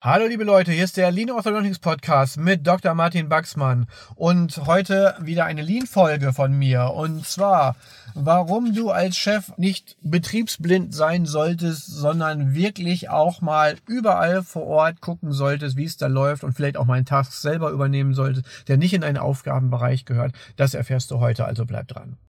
Hallo liebe Leute, hier ist der Lean Orthodontics Podcast mit Dr. Martin Baxmann und heute wieder eine Lean-Folge von mir und zwar, warum du als Chef nicht betriebsblind sein solltest, sondern wirklich auch mal überall vor Ort gucken solltest, wie es da läuft und vielleicht auch mal einen Task selber übernehmen solltest, der nicht in einen Aufgabenbereich gehört. Das erfährst du heute, also bleib dran.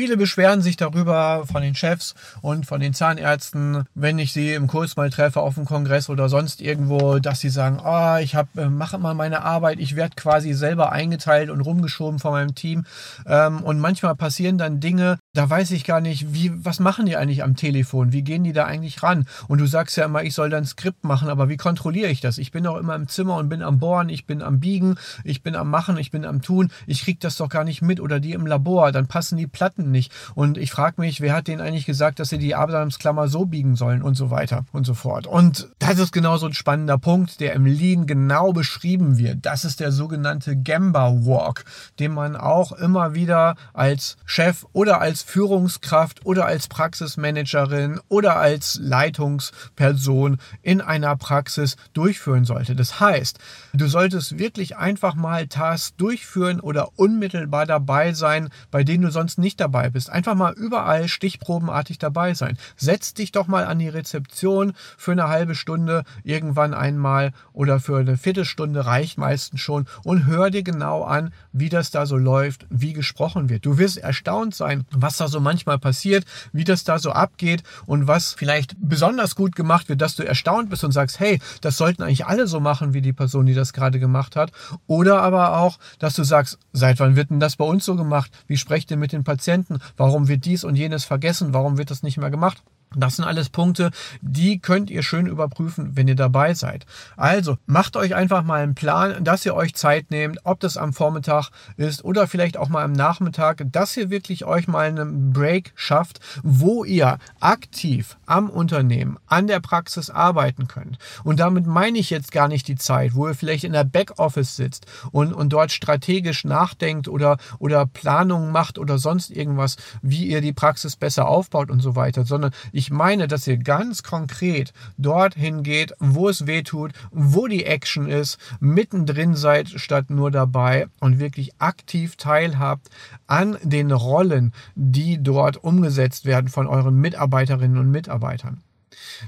Viele beschweren sich darüber von den Chefs und von den Zahnärzten, wenn ich sie im Kurs mal treffe auf dem Kongress oder sonst irgendwo, dass sie sagen, oh, ich hab, äh, mache immer meine Arbeit, ich werde quasi selber eingeteilt und rumgeschoben von meinem Team. Ähm, und manchmal passieren dann Dinge, da weiß ich gar nicht, wie, was machen die eigentlich am Telefon? Wie gehen die da eigentlich ran? Und du sagst ja immer, ich soll dann Skript machen, aber wie kontrolliere ich das? Ich bin doch immer im Zimmer und bin am Bohren, ich bin am Biegen, ich bin am Machen, ich bin am Tun. Ich krieg das doch gar nicht mit oder die im Labor, dann passen die Platten nicht. Und ich frage mich, wer hat denen eigentlich gesagt, dass sie die Abrahamsklammer so biegen sollen und so weiter und so fort. Und das ist genau so ein spannender Punkt, der im Lean genau beschrieben wird. Das ist der sogenannte Gamba Walk, den man auch immer wieder als Chef oder als Führungskraft oder als Praxismanagerin oder als Leitungsperson in einer Praxis durchführen sollte. Das heißt, du solltest wirklich einfach mal Tasks durchführen oder unmittelbar dabei sein, bei denen du sonst nicht dabei bist. Einfach mal überall stichprobenartig dabei sein. Setz dich doch mal an die Rezeption für eine halbe Stunde irgendwann einmal oder für eine Viertelstunde reicht meistens schon und hör dir genau an, wie das da so läuft, wie gesprochen wird. Du wirst erstaunt sein, was da so manchmal passiert, wie das da so abgeht und was vielleicht besonders gut gemacht wird, dass du erstaunt bist und sagst, hey, das sollten eigentlich alle so machen, wie die Person, die das gerade gemacht hat. Oder aber auch, dass du sagst, seit wann wird denn das bei uns so gemacht? Wie sprecht ihr mit den Patienten? Warum wird dies und jenes vergessen? Warum wird das nicht mehr gemacht? Das sind alles Punkte, die könnt ihr schön überprüfen, wenn ihr dabei seid. Also macht euch einfach mal einen Plan, dass ihr euch Zeit nehmt, ob das am Vormittag ist oder vielleicht auch mal am Nachmittag, dass ihr wirklich euch mal einen Break schafft, wo ihr aktiv am Unternehmen, an der Praxis arbeiten könnt. Und damit meine ich jetzt gar nicht die Zeit, wo ihr vielleicht in der Backoffice sitzt und, und dort strategisch nachdenkt oder, oder Planungen macht oder sonst irgendwas, wie ihr die Praxis besser aufbaut und so weiter, sondern ich meine, dass ihr ganz konkret dorthin geht, wo es weh tut, wo die Action ist, mittendrin seid statt nur dabei und wirklich aktiv teilhabt an den Rollen, die dort umgesetzt werden von euren Mitarbeiterinnen und Mitarbeitern.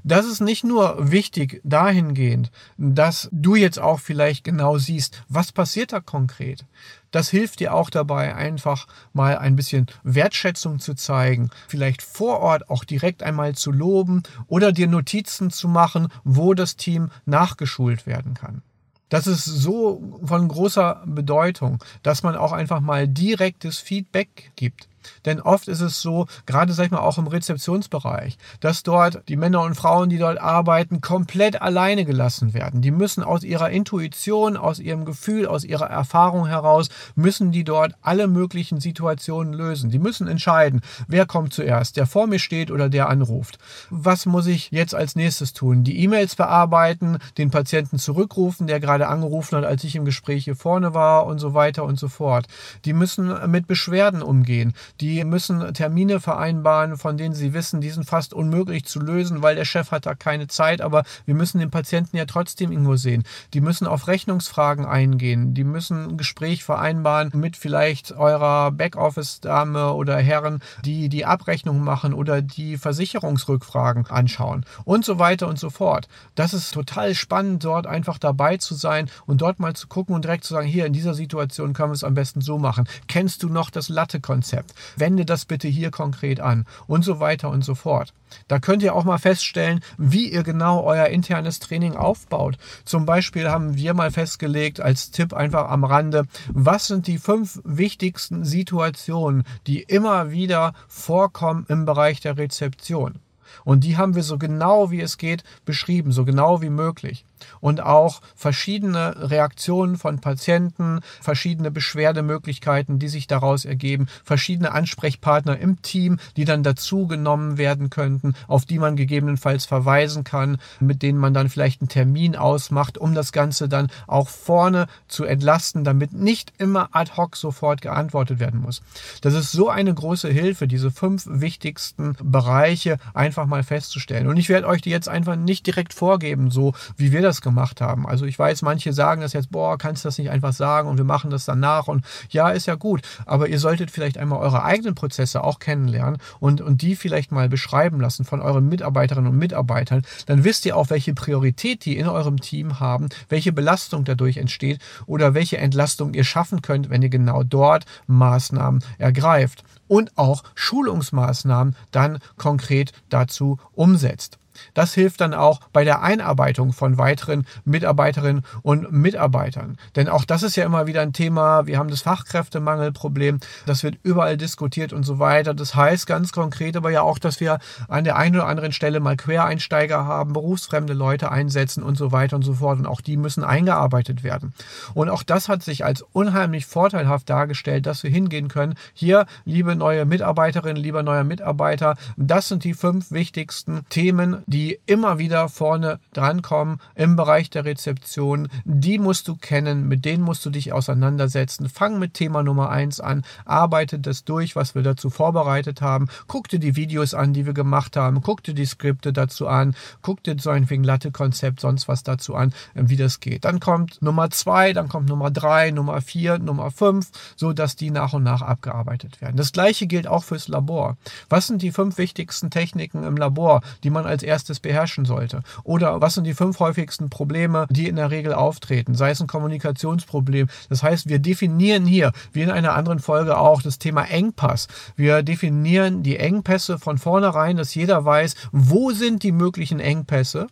Das ist nicht nur wichtig dahingehend, dass du jetzt auch vielleicht genau siehst, was passiert da konkret. Das hilft dir auch dabei, einfach mal ein bisschen Wertschätzung zu zeigen, vielleicht vor Ort auch direkt einmal zu loben oder dir Notizen zu machen, wo das Team nachgeschult werden kann. Das ist so von großer Bedeutung, dass man auch einfach mal direktes Feedback gibt. Denn oft ist es so, gerade sag ich mal auch im Rezeptionsbereich, dass dort die Männer und Frauen, die dort arbeiten, komplett alleine gelassen werden. Die müssen aus ihrer Intuition, aus ihrem Gefühl, aus ihrer Erfahrung heraus, müssen die dort alle möglichen Situationen lösen. Die müssen entscheiden, wer kommt zuerst, der vor mir steht oder der anruft. Was muss ich jetzt als nächstes tun? Die E-Mails bearbeiten, den Patienten zurückrufen, der gerade angerufen hat, als ich im Gespräch hier vorne war und so weiter und so fort. Die müssen mit Beschwerden umgehen. Die müssen Termine vereinbaren, von denen sie wissen, die sind fast unmöglich zu lösen, weil der Chef hat da keine Zeit, aber wir müssen den Patienten ja trotzdem irgendwo sehen. Die müssen auf Rechnungsfragen eingehen. Die müssen ein Gespräch vereinbaren mit vielleicht eurer Backoffice-Dame oder Herren, die die Abrechnung machen oder die Versicherungsrückfragen anschauen und so weiter und so fort. Das ist total spannend, dort einfach dabei zu sein und dort mal zu gucken und direkt zu sagen, hier in dieser Situation können wir es am besten so machen. Kennst du noch das Latte-Konzept? Wende das bitte hier konkret an und so weiter und so fort. Da könnt ihr auch mal feststellen, wie ihr genau euer internes Training aufbaut. Zum Beispiel haben wir mal festgelegt als Tipp einfach am Rande, was sind die fünf wichtigsten Situationen, die immer wieder vorkommen im Bereich der Rezeption. Und die haben wir so genau wie es geht beschrieben, so genau wie möglich. Und auch verschiedene Reaktionen von Patienten, verschiedene Beschwerdemöglichkeiten, die sich daraus ergeben, verschiedene Ansprechpartner im Team, die dann dazu genommen werden könnten, auf die man gegebenenfalls verweisen kann, mit denen man dann vielleicht einen Termin ausmacht, um das Ganze dann auch vorne zu entlasten, damit nicht immer ad hoc sofort geantwortet werden muss. Das ist so eine große Hilfe, diese fünf wichtigsten Bereiche einfach mal festzustellen. Und ich werde euch die jetzt einfach nicht direkt vorgeben, so wie wir das gemacht haben. Also ich weiß, manche sagen das jetzt, boah, kannst du das nicht einfach sagen und wir machen das danach und ja, ist ja gut. Aber ihr solltet vielleicht einmal eure eigenen Prozesse auch kennenlernen und, und die vielleicht mal beschreiben lassen von euren Mitarbeiterinnen und Mitarbeitern. Dann wisst ihr auch, welche Priorität die in eurem Team haben, welche Belastung dadurch entsteht oder welche Entlastung ihr schaffen könnt, wenn ihr genau dort Maßnahmen ergreift und auch Schulungsmaßnahmen dann konkret dazu umsetzt. Das hilft dann auch bei der Einarbeitung von weiteren Mitarbeiterinnen und Mitarbeitern. Denn auch das ist ja immer wieder ein Thema. Wir haben das Fachkräftemangelproblem. Das wird überall diskutiert und so weiter. Das heißt ganz konkret aber ja auch, dass wir an der einen oder anderen Stelle mal Quereinsteiger haben, berufsfremde Leute einsetzen und so weiter und so fort. Und auch die müssen eingearbeitet werden. Und auch das hat sich als unheimlich vorteilhaft dargestellt, dass wir hingehen können. Hier, liebe neue Mitarbeiterin, lieber neuer Mitarbeiter, das sind die fünf wichtigsten Themen, die immer wieder vorne drankommen im Bereich der Rezeption. Die musst du kennen, mit denen musst du dich auseinandersetzen. Fang mit Thema Nummer eins an, arbeite das durch, was wir dazu vorbereitet haben. Guck dir die Videos an, die wir gemacht haben. Guck dir die Skripte dazu an. Guck dir so ein Latte-Konzept, sonst was dazu an, wie das geht. Dann kommt Nummer zwei, dann kommt Nummer drei, Nummer vier, Nummer fünf, so dass die nach und nach abgearbeitet werden. Das gleiche gilt auch fürs Labor. Was sind die fünf wichtigsten Techniken im Labor, die man als erstes beherrschen sollte? Oder was sind die fünf häufigsten Probleme, die in der Regel auftreten? Sei es ein Kommunikationsproblem. Das heißt, wir definieren hier, wie in einer anderen Folge auch, das Thema Engpass. Wir definieren die Engpässe von vornherein, dass jeder weiß, wo sind die möglichen Engpässe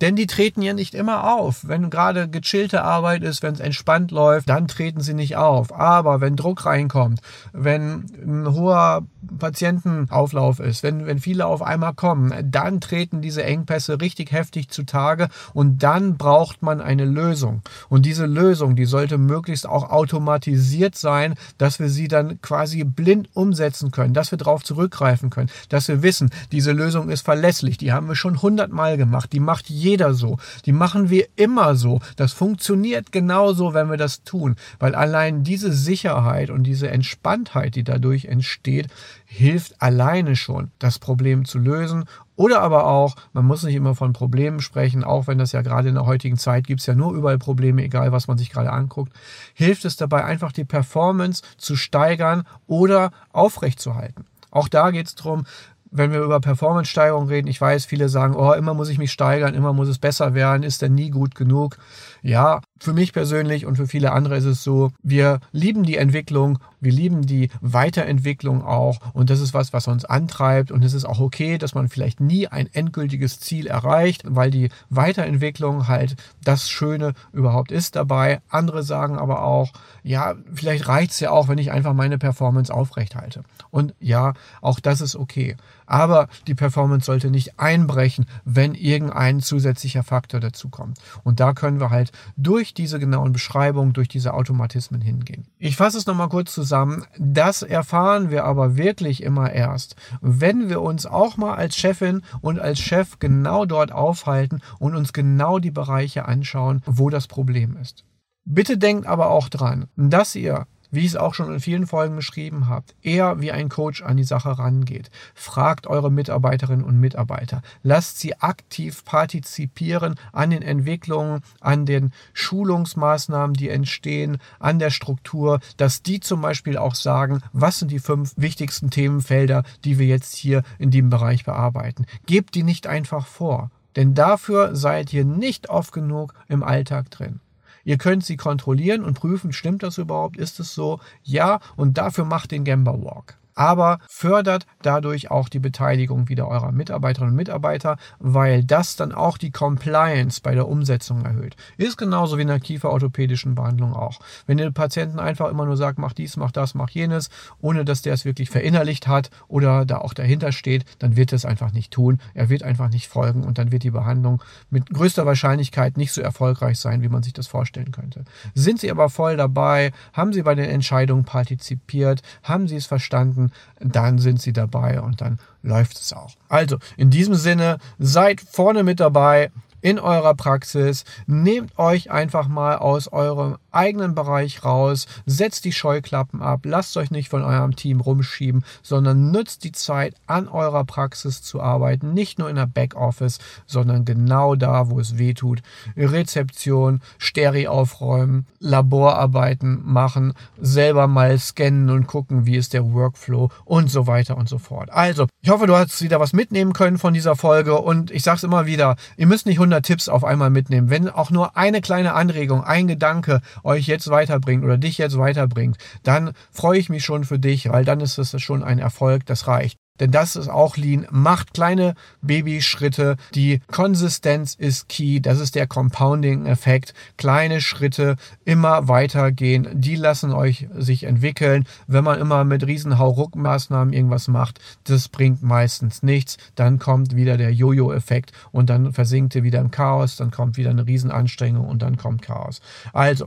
denn die treten ja nicht immer auf. Wenn gerade gechillte Arbeit ist, wenn es entspannt läuft, dann treten sie nicht auf. Aber wenn Druck reinkommt, wenn ein hoher Patientenauflauf ist, wenn, wenn viele auf einmal kommen, dann treten diese Engpässe richtig heftig zutage und dann braucht man eine Lösung. Und diese Lösung, die sollte möglichst auch automatisiert sein, dass wir sie dann quasi blind umsetzen können, dass wir darauf zurückgreifen können, dass wir wissen, diese Lösung ist verlässlich, die haben wir schon hundertmal gemacht, die macht jeder so. Die machen wir immer so. Das funktioniert genauso, wenn wir das tun. Weil allein diese Sicherheit und diese Entspanntheit, die dadurch entsteht, hilft alleine schon, das Problem zu lösen. Oder aber auch, man muss nicht immer von Problemen sprechen, auch wenn das ja gerade in der heutigen Zeit gibt es ja nur überall Probleme, egal was man sich gerade anguckt, hilft es dabei einfach die Performance zu steigern oder aufrechtzuerhalten. Auch da geht es darum, wenn wir über Performance-Steigerung reden, ich weiß, viele sagen, oh, immer muss ich mich steigern, immer muss es besser werden, ist denn nie gut genug. Ja, für mich persönlich und für viele andere ist es so, wir lieben die Entwicklung, wir lieben die Weiterentwicklung auch und das ist was, was uns antreibt und es ist auch okay, dass man vielleicht nie ein endgültiges Ziel erreicht, weil die Weiterentwicklung halt das Schöne überhaupt ist dabei. Andere sagen aber auch, ja, vielleicht reicht es ja auch, wenn ich einfach meine Performance aufrecht halte. Und ja, auch das ist okay. Aber die Performance sollte nicht einbrechen, wenn irgendein zusätzlicher Faktor dazukommt. Und da können wir halt durch diese genauen Beschreibungen, durch diese Automatismen hingehen. Ich fasse es nochmal kurz zusammen. Das erfahren wir aber wirklich immer erst, wenn wir uns auch mal als Chefin und als Chef genau dort aufhalten und uns genau die Bereiche anschauen, wo das Problem ist. Bitte denkt aber auch dran, dass ihr wie ich es auch schon in vielen Folgen beschrieben habe, eher wie ein Coach an die Sache rangeht. Fragt eure Mitarbeiterinnen und Mitarbeiter. Lasst sie aktiv partizipieren an den Entwicklungen, an den Schulungsmaßnahmen, die entstehen, an der Struktur, dass die zum Beispiel auch sagen, was sind die fünf wichtigsten Themenfelder, die wir jetzt hier in dem Bereich bearbeiten. Gebt die nicht einfach vor. Denn dafür seid ihr nicht oft genug im Alltag drin. Ihr könnt sie kontrollieren und prüfen, stimmt das überhaupt? Ist es so? Ja, und dafür macht den Gamba Walk. Aber fördert dadurch auch die Beteiligung wieder eurer Mitarbeiterinnen und Mitarbeiter, weil das dann auch die Compliance bei der Umsetzung erhöht. Ist genauso wie in der kieferorthopädischen Behandlung auch. Wenn ihr Patienten einfach immer nur sagt, mach dies, mach das, mach jenes, ohne dass der es wirklich verinnerlicht hat oder da auch dahinter steht, dann wird er es einfach nicht tun. Er wird einfach nicht folgen und dann wird die Behandlung mit größter Wahrscheinlichkeit nicht so erfolgreich sein, wie man sich das vorstellen könnte. Sind Sie aber voll dabei, haben Sie bei den Entscheidungen partizipiert, haben Sie es verstanden, dann sind Sie dabei und dann läuft es auch. Also, in diesem Sinne, seid vorne mit dabei, in eurer Praxis. Nehmt euch einfach mal aus eurem eigenen Bereich raus, setzt die Scheuklappen ab, lasst euch nicht von eurem Team rumschieben, sondern nutzt die Zeit, an eurer Praxis zu arbeiten. Nicht nur in der Backoffice, sondern genau da, wo es weh tut. Rezeption, Steri aufräumen, Laborarbeiten machen, selber mal scannen und gucken, wie ist der Workflow und so weiter und so fort. Also, ich hoffe, du hast wieder was mitnehmen können von dieser Folge und ich sage es immer wieder, ihr müsst nicht 100 Tipps auf einmal mitnehmen. Wenn auch nur eine kleine Anregung, ein Gedanke euch jetzt weiterbringt oder dich jetzt weiterbringt, dann freue ich mich schon für dich, weil dann ist es schon ein Erfolg, das reicht. Denn das ist auch Lean. Macht kleine Babyschritte. Die Konsistenz ist key. Das ist der Compounding-Effekt. Kleine Schritte immer weitergehen. Die lassen euch sich entwickeln. Wenn man immer mit riesen Hauruck-Maßnahmen irgendwas macht, das bringt meistens nichts. Dann kommt wieder der Jojo-Effekt und dann versinkt ihr wieder im Chaos. Dann kommt wieder eine Riesenanstrengung und dann kommt Chaos. Also,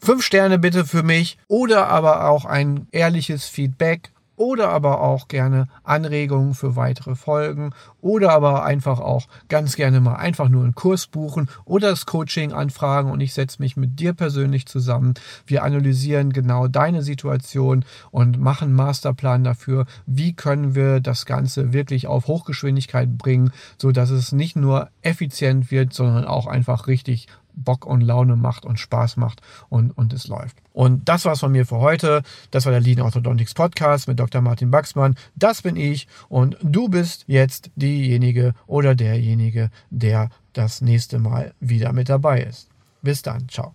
Fünf Sterne bitte für mich oder aber auch ein ehrliches Feedback oder aber auch gerne Anregungen für weitere Folgen oder aber einfach auch ganz gerne mal einfach nur einen Kurs buchen oder das Coaching anfragen und ich setze mich mit dir persönlich zusammen. Wir analysieren genau deine Situation und machen einen Masterplan dafür, wie können wir das Ganze wirklich auf Hochgeschwindigkeit bringen, so dass es nicht nur effizient wird, sondern auch einfach richtig Bock und Laune macht und Spaß macht und, und es läuft. Und das war's von mir für heute. Das war der Lean Orthodontics Podcast mit Dr. Martin Baxmann. Das bin ich und du bist jetzt diejenige oder derjenige, der das nächste Mal wieder mit dabei ist. Bis dann. Ciao.